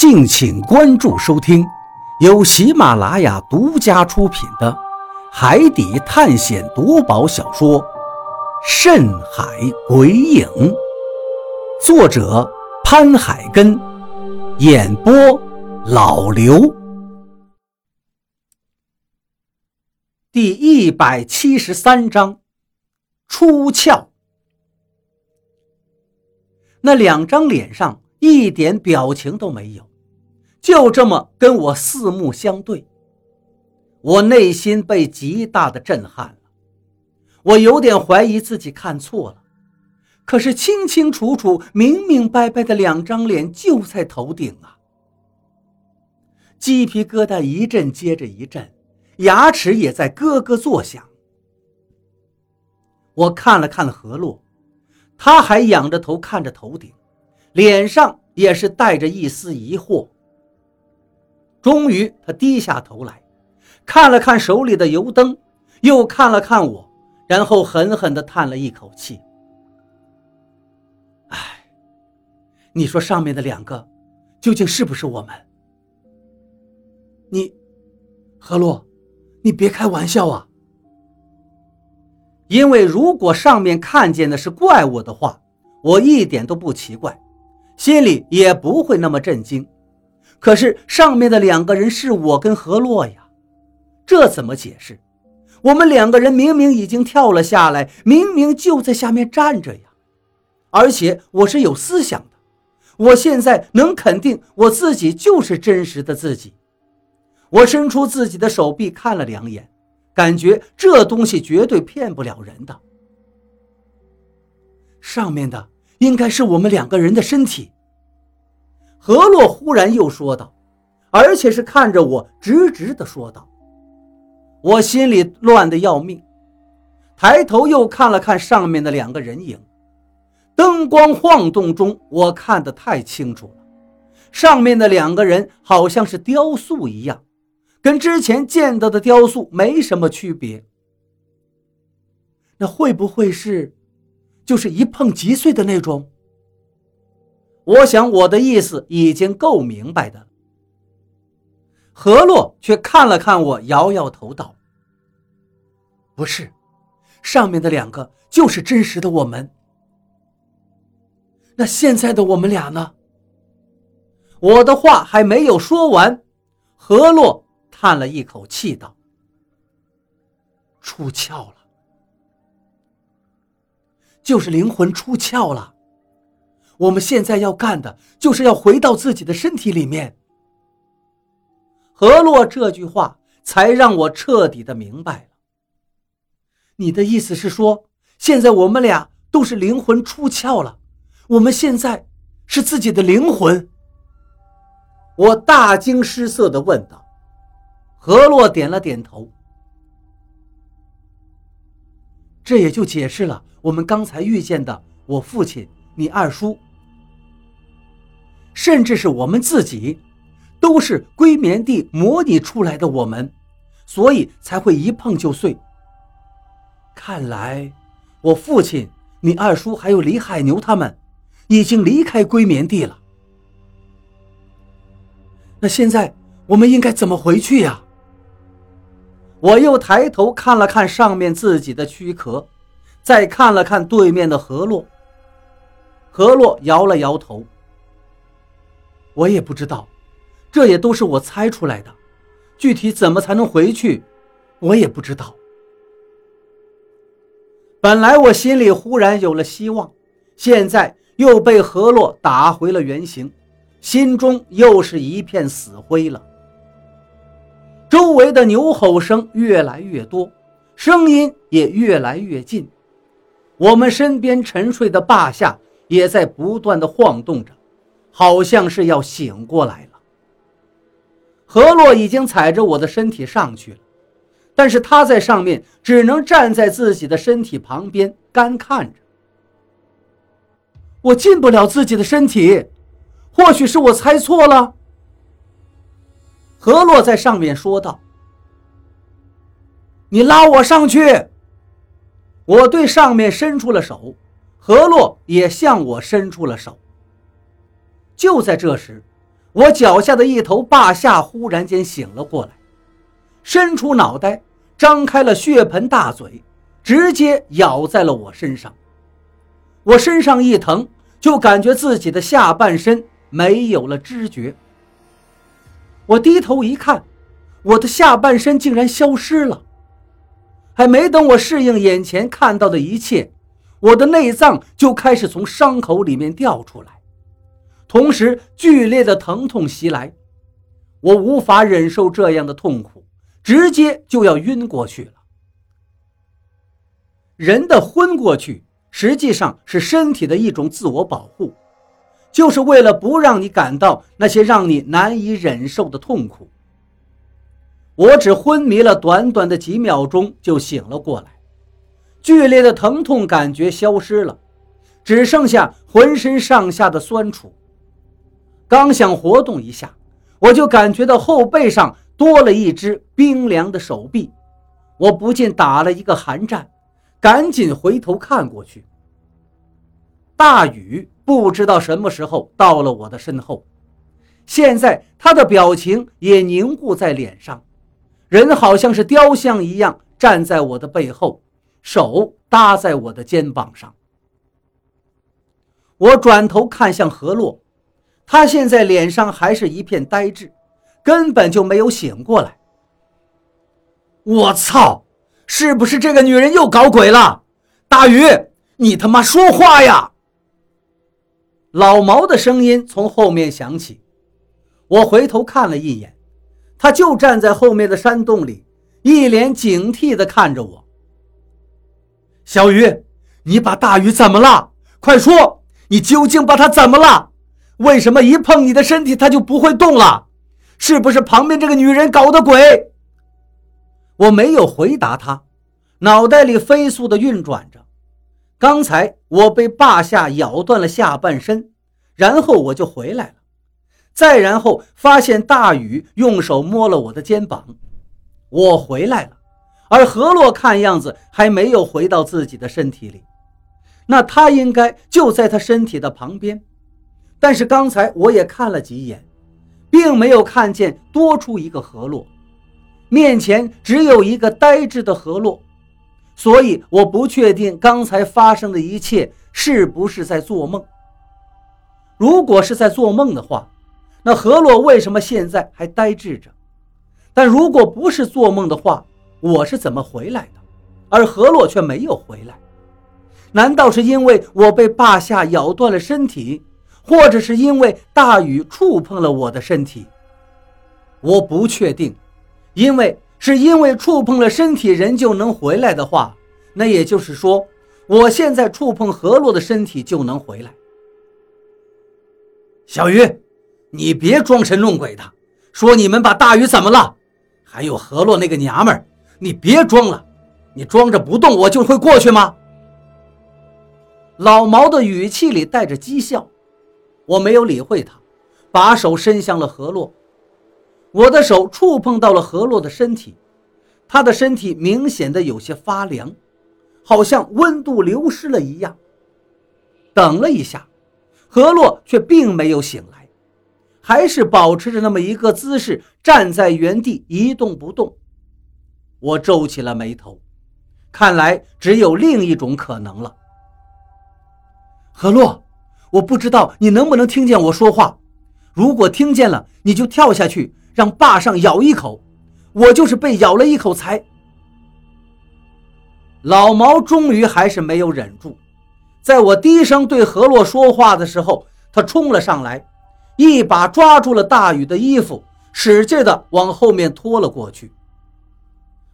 敬请关注收听，由喜马拉雅独家出品的《海底探险夺宝小说》《深海鬼影》，作者潘海根，演播老刘。第一百七十三章，出窍。那两张脸上一点表情都没有。就这么跟我四目相对，我内心被极大的震撼了。我有点怀疑自己看错了，可是清清楚楚、明明白白的两张脸就在头顶啊！鸡皮疙瘩一阵接着一阵，牙齿也在咯咯作响。我看了看何洛，他还仰着头看着头顶，脸上也是带着一丝疑惑。终于，他低下头来，看了看手里的油灯，又看了看我，然后狠狠地叹了一口气：“哎，你说上面的两个，究竟是不是我们？你，何洛，你别开玩笑啊！因为如果上面看见的是怪物的话，我一点都不奇怪，心里也不会那么震惊。”可是上面的两个人是我跟何洛呀，这怎么解释？我们两个人明明已经跳了下来，明明就在下面站着呀，而且我是有思想的，我现在能肯定我自己就是真实的自己。我伸出自己的手臂看了两眼，感觉这东西绝对骗不了人的。上面的应该是我们两个人的身体。何洛忽然又说道，而且是看着我直直的说道。我心里乱得要命，抬头又看了看上面的两个人影，灯光晃动中，我看得太清楚了。上面的两个人好像是雕塑一样，跟之前见到的雕塑没什么区别。那会不会是，就是一碰即碎的那种？我想我的意思已经够明白的。何洛却看了看我，摇摇头道：“不是，上面的两个就是真实的我们。那现在的我们俩呢？”我的话还没有说完，何洛叹了一口气道：“出窍了，就是灵魂出窍了。”我们现在要干的就是要回到自己的身体里面。何洛这句话才让我彻底的明白了。你的意思是说，现在我们俩都是灵魂出窍了，我们现在是自己的灵魂？我大惊失色的问道。何洛点了点头。这也就解释了我们刚才遇见的我父亲、你二叔。甚至是我们自己，都是龟眠地模拟出来的我们，所以才会一碰就碎。看来，我父亲、你二叔还有李海牛他们，已经离开龟眠地了。那现在我们应该怎么回去呀？我又抬头看了看上面自己的躯壳，再看了看对面的河洛。河洛摇了摇头。我也不知道，这也都是我猜出来的。具体怎么才能回去，我也不知道。本来我心里忽然有了希望，现在又被何洛打回了原形，心中又是一片死灰了。周围的牛吼声越来越多，声音也越来越近，我们身边沉睡的霸下也在不断的晃动着。好像是要醒过来了。何洛已经踩着我的身体上去了，但是他在上面只能站在自己的身体旁边干看着。我进不了自己的身体，或许是我猜错了。何洛在上面说道：“你拉我上去。”我对上面伸出了手，何洛也向我伸出了手。就在这时，我脚下的一头霸下忽然间醒了过来，伸出脑袋，张开了血盆大嘴，直接咬在了我身上。我身上一疼，就感觉自己的下半身没有了知觉。我低头一看，我的下半身竟然消失了。还没等我适应眼前看到的一切，我的内脏就开始从伤口里面掉出来，同时剧烈的疼痛袭来，我无法忍受这样的痛苦，直接就要晕过去了。人的昏过去，实际上是身体的一种自我保护，就是为了不让你感到那些让你难以忍受的痛苦。我只昏迷了短短的几秒钟就醒了过来。剧烈的疼痛感觉消失了，只剩下浑身上下的酸楚。刚想活动一下，我就感觉到后背上多了一只冰凉的手臂，我不禁打了一个寒战，赶紧回头看过去。大雨不知道什么时候到了我的身后，现在他的表情也凝固在脸上，人好像是雕像一样站在我的背后。手搭在我的肩膀上，我转头看向何洛，他现在脸上还是一片呆滞，根本就没有醒过来。我操！是不是这个女人又搞鬼了？大鱼，你他妈说话呀！老毛的声音从后面响起，我回头看了一眼，他就站在后面的山洞里，一脸警惕地看着我。小鱼，你把大鱼怎么了？快说，你究竟把他怎么了？为什么一碰你的身体，他就不会动了？是不是旁边这个女人搞的鬼？我没有回答他，脑袋里飞速的运转着。刚才我被霸下咬断了下半身，然后我就回来了，再然后发现大雨用手摸了我的肩膀，我回来了。而何洛看样子还没有回到自己的身体里，那他应该就在他身体的旁边。但是刚才我也看了几眼，并没有看见多出一个河洛，面前只有一个呆滞的河洛，所以我不确定刚才发生的一切是不是在做梦。如果是在做梦的话，那河洛为什么现在还呆滞着？但如果不是做梦的话，我是怎么回来的，而河洛却没有回来？难道是因为我被霸下咬断了身体，或者是因为大雨触碰了我的身体？我不确定，因为是因为触碰了身体人就能回来的话，那也就是说，我现在触碰何洛的身体就能回来。小鱼，你别装神弄鬼的，说你们把大鱼怎么了？还有何洛那个娘们儿。你别装了，你装着不动，我就会过去吗？老毛的语气里带着讥笑，我没有理会他，把手伸向了何洛。我的手触碰到了何洛的身体，他的身体明显的有些发凉，好像温度流失了一样。等了一下，何洛却并没有醒来，还是保持着那么一个姿势，站在原地一动不动。我皱起了眉头，看来只有另一种可能了。何洛，我不知道你能不能听见我说话。如果听见了，你就跳下去，让坝上咬一口。我就是被咬了一口才……老毛终于还是没有忍住，在我低声对何洛说话的时候，他冲了上来，一把抓住了大禹的衣服，使劲的往后面拖了过去。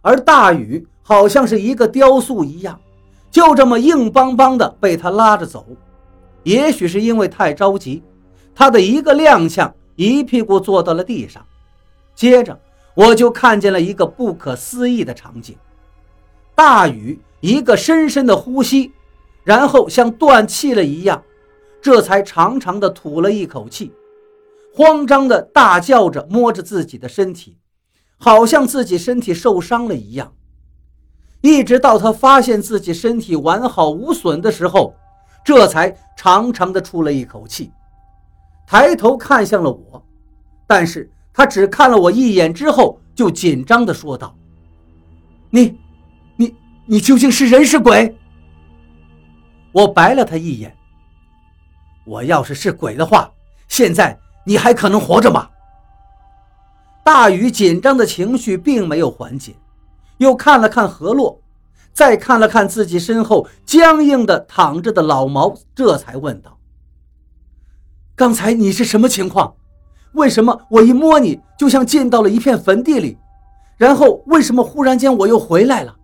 而大禹好像是一个雕塑一样，就这么硬邦邦的被他拉着走。也许是因为太着急，他的一个踉跄，一屁股坐到了地上。接着，我就看见了一个不可思议的场景：大雨一个深深的呼吸，然后像断气了一样，这才长长的吐了一口气，慌张的大叫着，摸着自己的身体。好像自己身体受伤了一样，一直到他发现自己身体完好无损的时候，这才长长的出了一口气，抬头看向了我，但是他只看了我一眼之后，就紧张的说道：“你，你，你究竟是人是鬼？”我白了他一眼。我要是是鬼的话，现在你还可能活着吗？大雨紧张的情绪并没有缓解，又看了看何洛，再看了看自己身后僵硬的躺着的老毛，这才问道：“刚才你是什么情况？为什么我一摸你就像进到了一片坟地里？然后为什么忽然间我又回来了？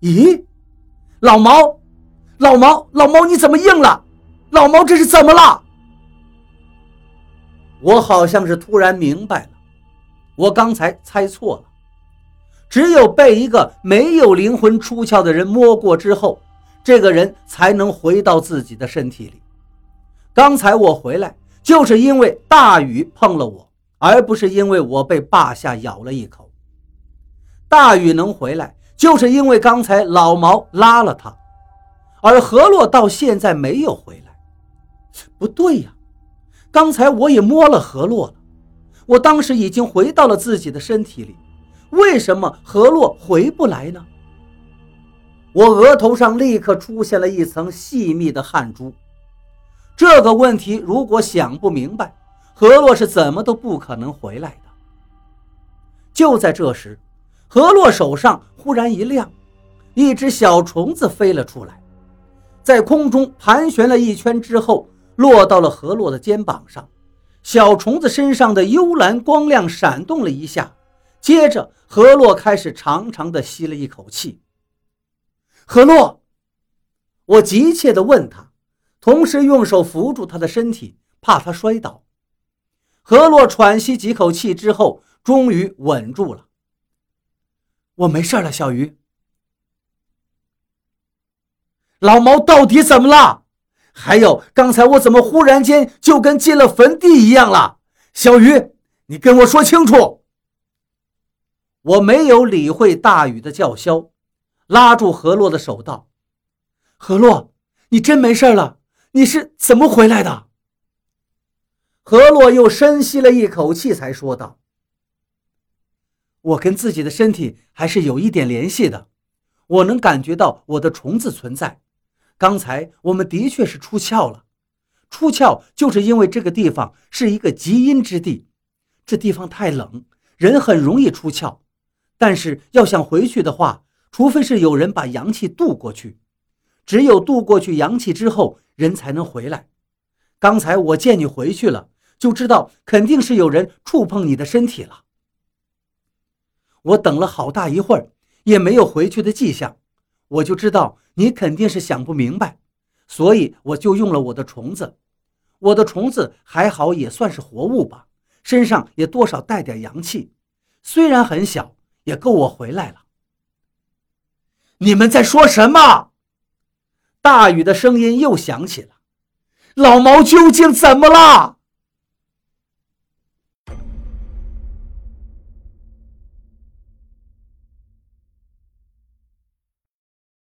咦，老毛，老毛，老毛，你怎么硬了？”老毛，这是怎么了？我好像是突然明白了，我刚才猜错了。只有被一个没有灵魂出窍的人摸过之后，这个人才能回到自己的身体里。刚才我回来，就是因为大禹碰了我，而不是因为我被霸下咬了一口。大禹能回来，就是因为刚才老毛拉了他，而何洛到现在没有回来。不对呀，刚才我也摸了何洛了，我当时已经回到了自己的身体里，为什么何洛回不来呢？我额头上立刻出现了一层细密的汗珠。这个问题如果想不明白，何洛是怎么都不可能回来的。就在这时，何洛手上忽然一亮，一只小虫子飞了出来，在空中盘旋了一圈之后。落到了何洛的肩膀上，小虫子身上的幽蓝光亮闪动了一下，接着何洛开始长长的吸了一口气。何洛，我急切地问他，同时用手扶住他的身体，怕他摔倒。何洛喘息几口气之后，终于稳住了。我没事了，小鱼。老毛到底怎么了？还有，刚才我怎么忽然间就跟进了坟地一样了？小鱼，你跟我说清楚。我没有理会大禹的叫嚣，拉住何洛的手道：“何洛，你真没事了？你是怎么回来的？”何洛又深吸了一口气，才说道：“我跟自己的身体还是有一点联系的，我能感觉到我的虫子存在。”刚才我们的确是出窍了，出窍就是因为这个地方是一个极阴之地，这地方太冷，人很容易出窍。但是要想回去的话，除非是有人把阳气渡过去，只有渡过去阳气之后，人才能回来。刚才我见你回去了，就知道肯定是有人触碰你的身体了。我等了好大一会儿，也没有回去的迹象。我就知道你肯定是想不明白，所以我就用了我的虫子。我的虫子还好，也算是活物吧，身上也多少带点阳气，虽然很小，也够我回来了。你们在说什么？大雨的声音又响起了。老毛究竟怎么了？